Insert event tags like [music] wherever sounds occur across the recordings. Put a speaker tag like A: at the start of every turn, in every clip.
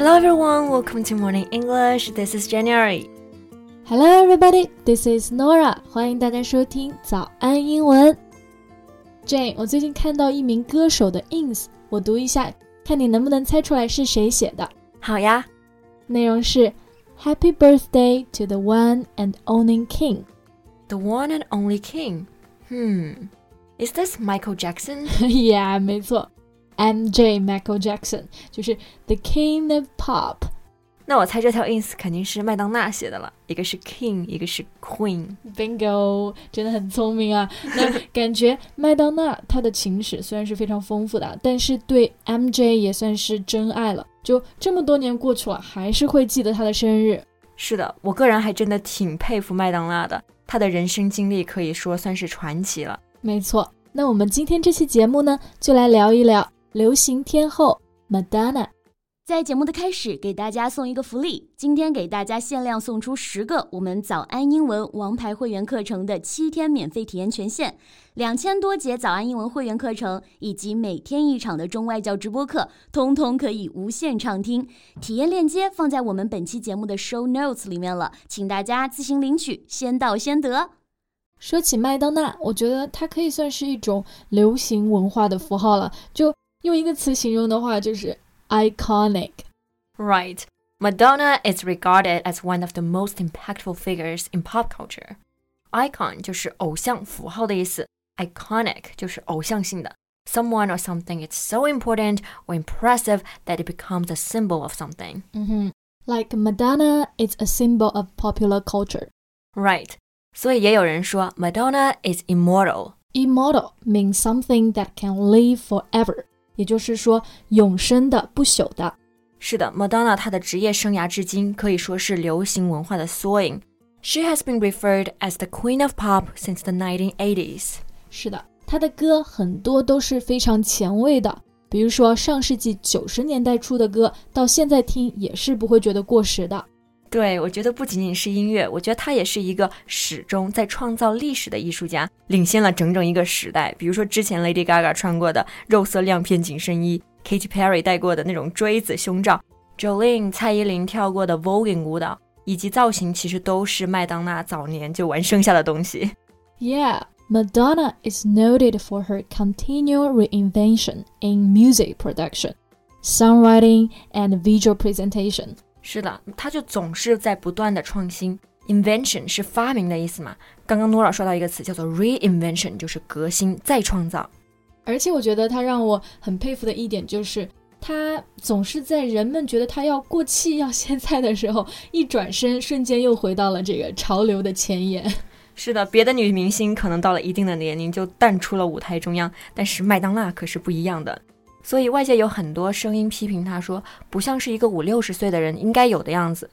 A: Hello everyone, welcome to Morning English. This is January.
B: Hello everybody, this is Nora. 欢迎大家收听早安英文。Jane，我最近看到一名歌手的 ins，我读一下，看你能不能猜出来是谁写的。
A: 好呀，
B: 内容是 Happy birthday to the one and only king.
A: The one and only king. Hmm. Is this Michael Jackson? [laughs]
B: yeah，没错 ，MJ Michael Jackson 就是 the king of pop。
A: 那我猜这条 ins 肯定是麦当娜写的了，一个是 king，一个是 queen。
B: Bingo，真的很聪明啊！[laughs] 那感觉麦当娜她的情史虽然是非常丰富的，但是对 MJ 也算是真爱了。就这么多年过去了，还是会记得她的生日。
A: 是的，我个人还真的挺佩服麦当娜的，她的人生经历可以说算是传奇了。
B: 没错，那我们今天这期节目呢，就来聊一聊流行天后 Madonna。
C: 在节目的开始，给大家送一个福利。今天给大家限量送出十个我们早安英文王牌会员课程的七天免费体验权限，两千多节早安英文会员课程以及每天一场的中外教直播课，通通可以无限畅听。体验链接放在我们本期节目的 show notes 里面了，请大家自行领取，先到先得。
B: 说起麦当娜，我觉得它可以算是一种流行文化的符号了。就用一个词形容的话，就是。iconic.
A: Right. Madonna is regarded as one of the most impactful figures in pop culture. Icon 就是偶像符号的意思，iconic 就是偶像性的。Someone or something is so important or impressive that it becomes a symbol of something.
B: -hmm. Like Madonna is a symbol of popular culture.
A: Right. 所以也有人说 Madonna is immortal.
B: Immortal means something that can live forever. 也就是说，永生的、不朽的。
A: 是的，Madonna 她的职业生涯至今可以说是流行文化的缩影。She has been referred as the Queen of Pop since the 1980s。
B: 是的，她的歌很多都是非常前卫的，比如说上世纪九十年代出的歌，到现在听也是不会觉得过时的。
A: 对，我觉得不仅仅是音乐，我觉得他也是一个始终在创造历史的艺术家，领先了整整一个时代。比如说之前 Lady Gaga 穿过的肉色亮片紧身衣，Katy Perry 戴过的那种锥子胸罩，Jolin 蔡依林跳过的 Voguing 舞蹈，以及造型，其实都是麦当娜早年就玩剩下的东西。
B: Yeah, Madonna is noted for her continual reinvention in music production, songwriting, and visual presentation.
A: 是的，他就总是在不断的创新。Invention 是发明的意思嘛？刚刚 Nora 说到一个词叫做 reinvention，就是革新、再创造。
B: 而且我觉得他让我很佩服的一点就是，他总是在人们觉得他要过气、要歇菜的时候，一转身，瞬间又回到了这个潮流的前沿。
A: 是的，别的女明星可能到了一定的年龄就淡出了舞台中央，但是麦当娜可是不一样的。所以外界有很多声音批评他说不像是一个五六十岁的人应该有的样子。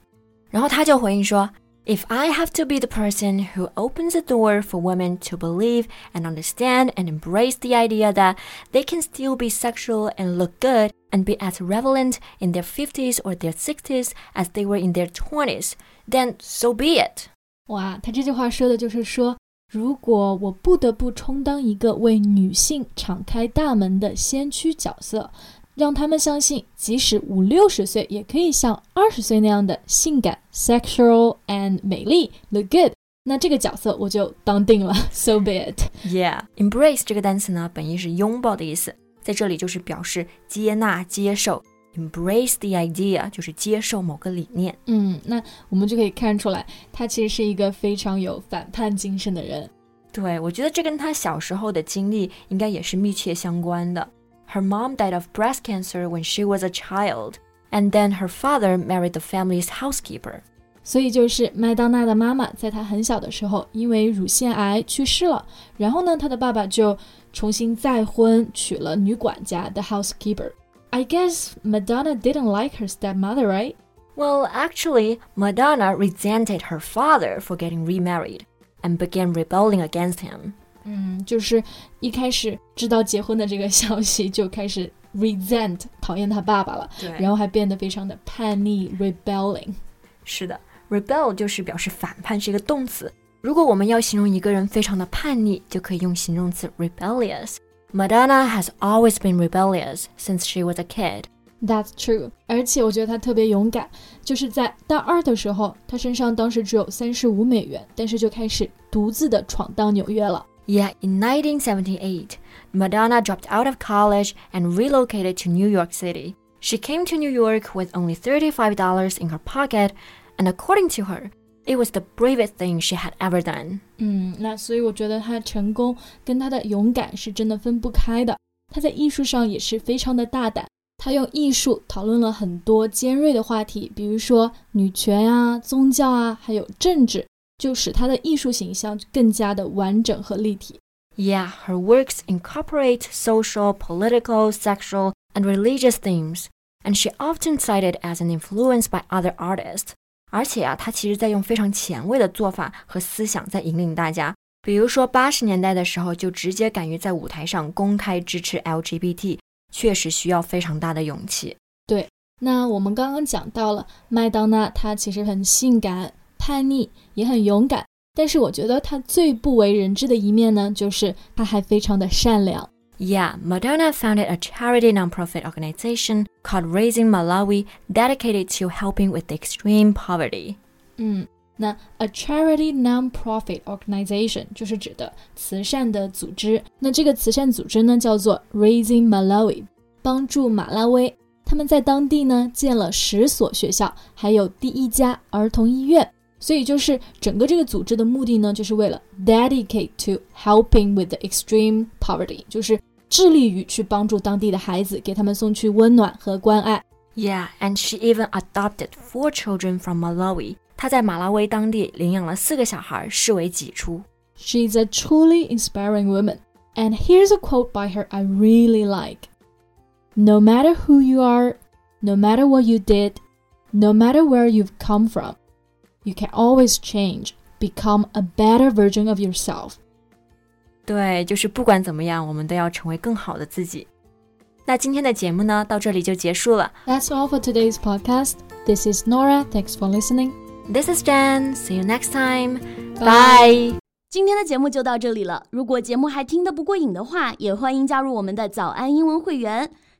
A: 然后他就回应说：“If I have to be the person who opens the door for women to believe and understand and embrace the idea that they can still be sexual and look good and be as relevant in their 50s or their 60s as they were in their 20s, then so be it。”
B: 哇，他这句话说的就是说。 如果我不得不充当一个为女性敞开大门的先驱角色，让他们相信，即使五六十岁也可以像二十岁那样的性感、sexual and 美丽，look good，那这个角色我就当定了。[laughs] So be it.
A: Yeah，embrace 这个单词呢，本意是拥抱的意思，在这里就是表示接纳、接受。Embrace the idea 就是接受某个理念。
B: 嗯，那我们就可以看出来，他其实是一个非常有反叛精神的人。
A: 对，我觉得这跟他小时候的经历应该也是密切相关的。Her mom died of breast cancer when she was a child, and then her father married the family's housekeeper.
B: 所以就是麦当娜的妈妈在她很小的时候因为乳腺癌去世了，然后呢，她的爸爸就重新再婚，娶了女管家 the housekeeper。I guess Madonna didn't like her stepmother, right?
A: Well, actually, Madonna resented her father for getting remarried and began rebelling against him.
B: 嗯，就是一开始知道结婚的这个消息，就开始 resent 讨厌他爸爸了，然后还变得非常的叛逆 rebelling。
A: 是的，rebel 就是表示反叛，是一个动词。如果我们要形容一个人非常的叛逆，就可以用形容词 rebellious。 Madonna has always been rebellious since she was a kid.
B: That's true，而且我觉得他特别勇敢，就是在大二的时候，他身上当时只有三十五美元，但是就开始独自的闯荡纽约了。
A: Yeah, in 1978, Madonna dropped out of college and relocated to New York City. She came to New York with only $35 in her pocket, and according to her, it was the bravest thing she had ever done.
B: 嗯，那所以我觉得他成功跟他的勇敢是真的分不开的。他在艺术上也是非常的大胆，他用艺术讨论了很多尖锐的话题，比如说女权啊、宗教啊，还有政治，就使他的艺术形象更加的完整和立体。
A: Yeah, her works incorporate social, political, sexual, and religious themes, and she often cited as an influence by other artists. 而且啊，他其实在用非常前卫的做法和思想在引领大家。比如说，八十年代的时候就直接敢于在舞台上公开支持 LGBT，确实需要非常大的勇气。
B: 对，那我们刚刚讲到了麦当娜，她其实很性感、叛逆，也很勇敢。但是我觉得她最不为人知的一面呢，就是她还非常的善良。
A: Yeah, Madonna founded a charity nonprofit organization called Raising Malawi dedicated to helping with extreme poverty.
B: 嗯，那 a charity non-profit organization 就是指的慈善的组织。那这个慈善组织呢，叫做 Raising Malawi，帮助马拉维。他们在当地呢建了十所学校，还有第一家儿童医院。所以就是整个这个组织的目的呢，就是为了 dedicate to helping with the extreme poverty，就是 致力于去帮助当地的孩子，给他们送去温暖和关爱。
A: Yeah, and she even adopted four children from Malawi. 她在马拉维当地领养了四个小孩，视为己出。
B: She's a truly inspiring woman. And here's a quote by her I really like. No matter who you are, no matter what you did, no matter where you've come from, you can always change, become a better version of yourself.
A: 对，就是不管怎么样，我们都要成为更好的自己。那今天的节目呢，到这里就结束了。
B: That's all for today's podcast. This is Nora. Thanks for listening.
A: This is Jen. See you next time.
B: Bye.
A: Bye.
C: 今天的节目就到这里了。如果节目还听得不过瘾的话，也欢迎加入我们的早安英文会员。